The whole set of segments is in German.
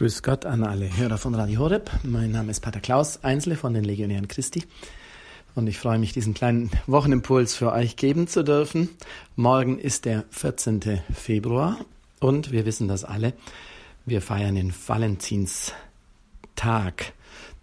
Grüß Gott an alle Hörer von Radio Horeb. Mein Name ist Pater Klaus Einzle von den Legionären Christi. Und ich freue mich, diesen kleinen Wochenimpuls für euch geben zu dürfen. Morgen ist der 14. Februar und wir wissen das alle. Wir feiern den Valentinstag,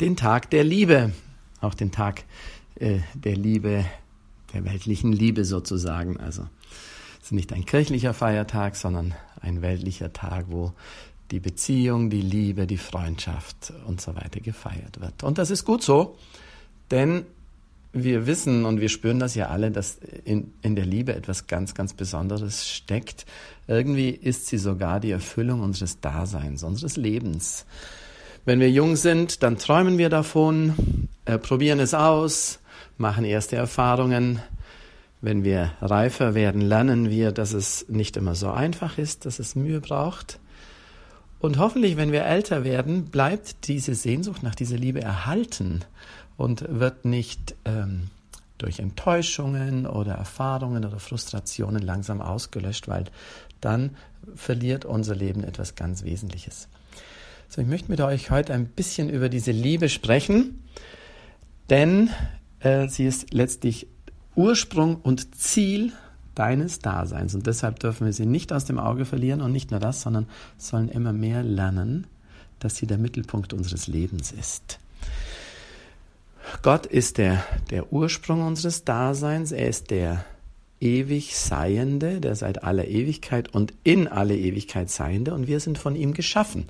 den Tag der Liebe, auch den Tag äh, der Liebe, der weltlichen Liebe sozusagen. Also es ist nicht ein kirchlicher Feiertag, sondern ein weltlicher Tag, wo die Beziehung, die Liebe, die Freundschaft und so weiter gefeiert wird. Und das ist gut so, denn wir wissen und wir spüren das ja alle, dass in, in der Liebe etwas ganz, ganz Besonderes steckt. Irgendwie ist sie sogar die Erfüllung unseres Daseins, unseres Lebens. Wenn wir jung sind, dann träumen wir davon, äh, probieren es aus, machen erste Erfahrungen. Wenn wir reifer werden, lernen wir, dass es nicht immer so einfach ist, dass es Mühe braucht. Und hoffentlich, wenn wir älter werden, bleibt diese Sehnsucht nach dieser Liebe erhalten und wird nicht ähm, durch Enttäuschungen oder Erfahrungen oder Frustrationen langsam ausgelöscht, weil dann verliert unser Leben etwas ganz Wesentliches. So, ich möchte mit euch heute ein bisschen über diese Liebe sprechen, denn äh, sie ist letztlich Ursprung und Ziel deines Daseins. Und deshalb dürfen wir sie nicht aus dem Auge verlieren und nicht nur das, sondern sollen immer mehr lernen, dass sie der Mittelpunkt unseres Lebens ist. Gott ist der, der Ursprung unseres Daseins, er ist der ewig Seiende, der seit aller Ewigkeit und in alle Ewigkeit Seiende und wir sind von ihm geschaffen.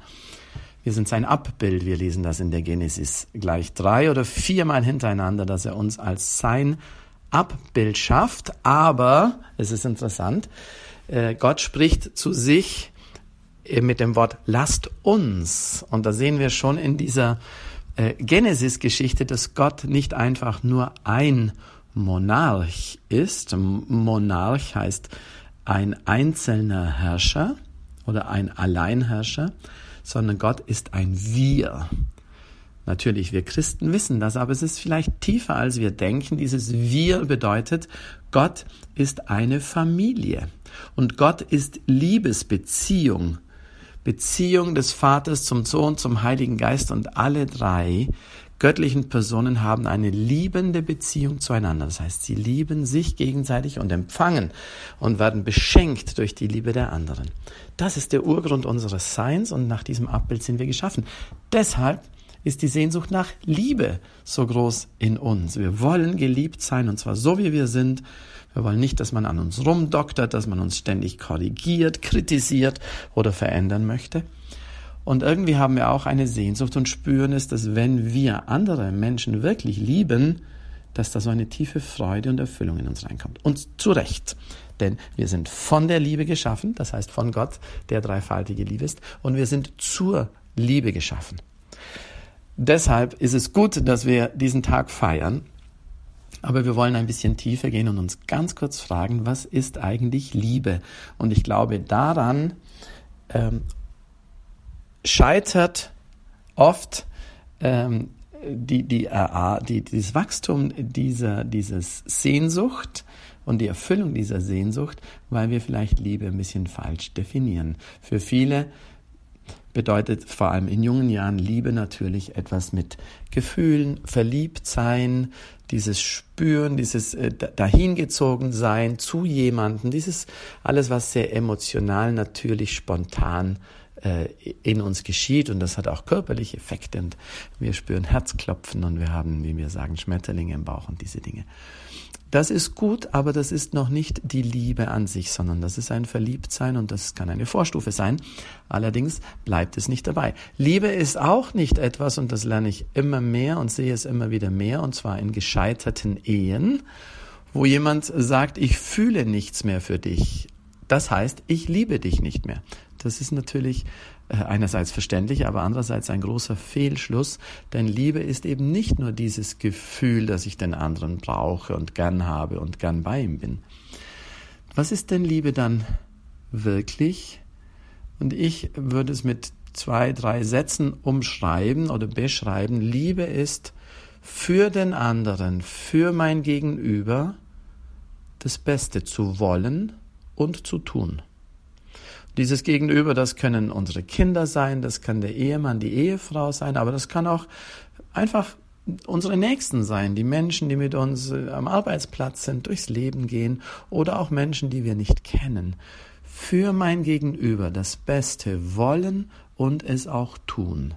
Wir sind sein Abbild, wir lesen das in der Genesis gleich drei oder viermal hintereinander, dass er uns als sein Abbild schafft, aber, es ist interessant, äh, Gott spricht zu sich äh, mit dem Wort lasst uns. Und da sehen wir schon in dieser äh, Genesis-Geschichte, dass Gott nicht einfach nur ein Monarch ist. Monarch heißt ein einzelner Herrscher oder ein Alleinherrscher, sondern Gott ist ein Wir. Natürlich, wir Christen wissen das, aber es ist vielleicht tiefer, als wir denken. Dieses Wir bedeutet, Gott ist eine Familie und Gott ist Liebesbeziehung. Beziehung des Vaters zum Sohn, zum Heiligen Geist und alle drei göttlichen Personen haben eine liebende Beziehung zueinander. Das heißt, sie lieben sich gegenseitig und empfangen und werden beschenkt durch die Liebe der anderen. Das ist der Urgrund unseres Seins und nach diesem Abbild sind wir geschaffen. Deshalb ist die Sehnsucht nach Liebe so groß in uns. Wir wollen geliebt sein und zwar so wie wir sind. Wir wollen nicht, dass man an uns rumdoktert, dass man uns ständig korrigiert, kritisiert oder verändern möchte. Und irgendwie haben wir auch eine Sehnsucht und spüren es, dass wenn wir andere Menschen wirklich lieben, dass da so eine tiefe Freude und Erfüllung in uns reinkommt. Und zu Recht. Denn wir sind von der Liebe geschaffen, das heißt von Gott, der dreifaltige Liebe ist, und wir sind zur Liebe geschaffen. Deshalb ist es gut, dass wir diesen Tag feiern. Aber wir wollen ein bisschen tiefer gehen und uns ganz kurz fragen, was ist eigentlich Liebe? Und ich glaube, daran ähm, scheitert oft ähm, die, die, äh, die, dieses Wachstum dieser dieses Sehnsucht und die Erfüllung dieser Sehnsucht, weil wir vielleicht Liebe ein bisschen falsch definieren. Für viele bedeutet vor allem in jungen Jahren Liebe natürlich etwas mit Gefühlen, verliebt sein, dieses Spüren, dieses äh, dahingezogen sein zu jemanden, dieses alles, was sehr emotional, natürlich, spontan äh, in uns geschieht und das hat auch körperliche Effekte und wir spüren Herzklopfen und wir haben, wie wir sagen, Schmetterlinge im Bauch und diese Dinge. Das ist gut, aber das ist noch nicht die Liebe an sich, sondern das ist ein Verliebtsein und das kann eine Vorstufe sein. Allerdings bleibt es nicht dabei. Liebe ist auch nicht etwas, und das lerne ich immer mehr und sehe es immer wieder mehr, und zwar in gescheiterten Ehen, wo jemand sagt, ich fühle nichts mehr für dich. Das heißt, ich liebe dich nicht mehr. Das ist natürlich äh, einerseits verständlich, aber andererseits ein großer Fehlschluss, denn Liebe ist eben nicht nur dieses Gefühl, dass ich den anderen brauche und gern habe und gern bei ihm bin. Was ist denn Liebe dann wirklich? Und ich würde es mit zwei, drei Sätzen umschreiben oder beschreiben. Liebe ist für den anderen, für mein Gegenüber das Beste zu wollen und zu tun. Dieses Gegenüber, das können unsere Kinder sein, das kann der Ehemann, die Ehefrau sein, aber das kann auch einfach unsere Nächsten sein, die Menschen, die mit uns äh, am Arbeitsplatz sind, durchs Leben gehen oder auch Menschen, die wir nicht kennen. Für mein Gegenüber das Beste wollen und es auch tun.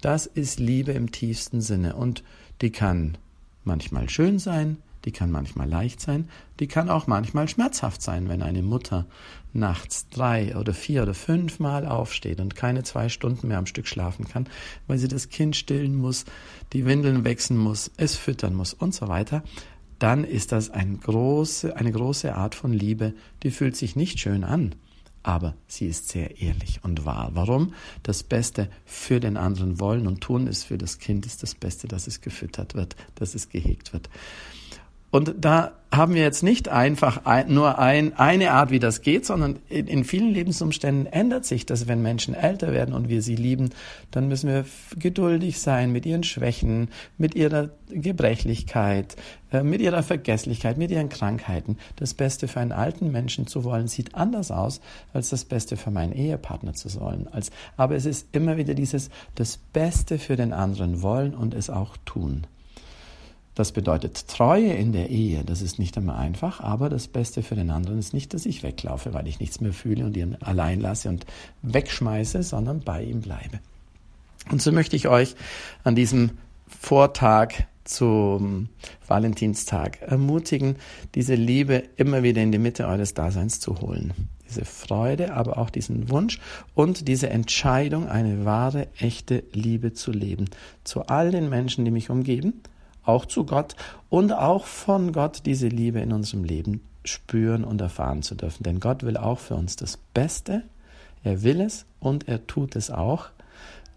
Das ist Liebe im tiefsten Sinne und die kann manchmal schön sein, die kann manchmal leicht sein, die kann auch manchmal schmerzhaft sein, wenn eine Mutter nachts drei oder vier oder fünf Mal aufsteht und keine zwei Stunden mehr am Stück schlafen kann, weil sie das Kind stillen muss, die Windeln wechseln muss, es füttern muss und so weiter, dann ist das ein große, eine große Art von Liebe, die fühlt sich nicht schön an, aber sie ist sehr ehrlich und wahr. Warum? Das Beste für den anderen wollen und tun ist für das Kind ist das Beste, dass es gefüttert wird, dass es gehegt wird. Und da haben wir jetzt nicht einfach ein, nur ein, eine Art, wie das geht, sondern in, in, vielen Lebensumständen ändert sich das, wenn Menschen älter werden und wir sie lieben, dann müssen wir geduldig sein mit ihren Schwächen, mit ihrer Gebrechlichkeit, äh, mit ihrer Vergesslichkeit, mit ihren Krankheiten. Das Beste für einen alten Menschen zu wollen, sieht anders aus, als das Beste für meinen Ehepartner zu wollen. Als, aber es ist immer wieder dieses, das Beste für den anderen wollen und es auch tun. Das bedeutet Treue in der Ehe. Das ist nicht immer einfach, aber das Beste für den anderen ist nicht, dass ich weglaufe, weil ich nichts mehr fühle und ihn allein lasse und wegschmeiße, sondern bei ihm bleibe. Und so möchte ich euch an diesem Vortag zum Valentinstag ermutigen, diese Liebe immer wieder in die Mitte eures Daseins zu holen. Diese Freude, aber auch diesen Wunsch und diese Entscheidung, eine wahre, echte Liebe zu leben. Zu all den Menschen, die mich umgeben auch zu Gott und auch von Gott diese Liebe in unserem Leben spüren und erfahren zu dürfen. Denn Gott will auch für uns das Beste. Er will es und er tut es auch.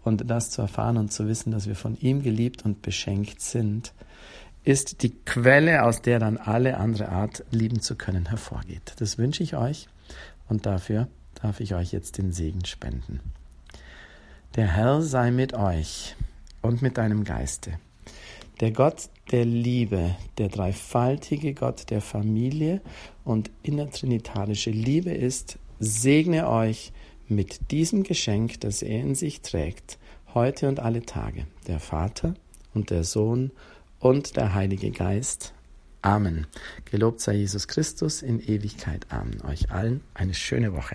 Und das zu erfahren und zu wissen, dass wir von ihm geliebt und beschenkt sind, ist die Quelle, aus der dann alle andere Art lieben zu können hervorgeht. Das wünsche ich euch und dafür darf ich euch jetzt den Segen spenden. Der Herr sei mit euch und mit deinem Geiste. Der Gott der Liebe, der dreifaltige Gott der Familie und innertrinitarische Liebe ist, segne euch mit diesem Geschenk, das er in sich trägt, heute und alle Tage, der Vater und der Sohn und der Heilige Geist. Amen. Gelobt sei Jesus Christus in Ewigkeit. Amen. Euch allen eine schöne Woche.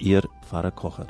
Ihr Pfarrer Kocher.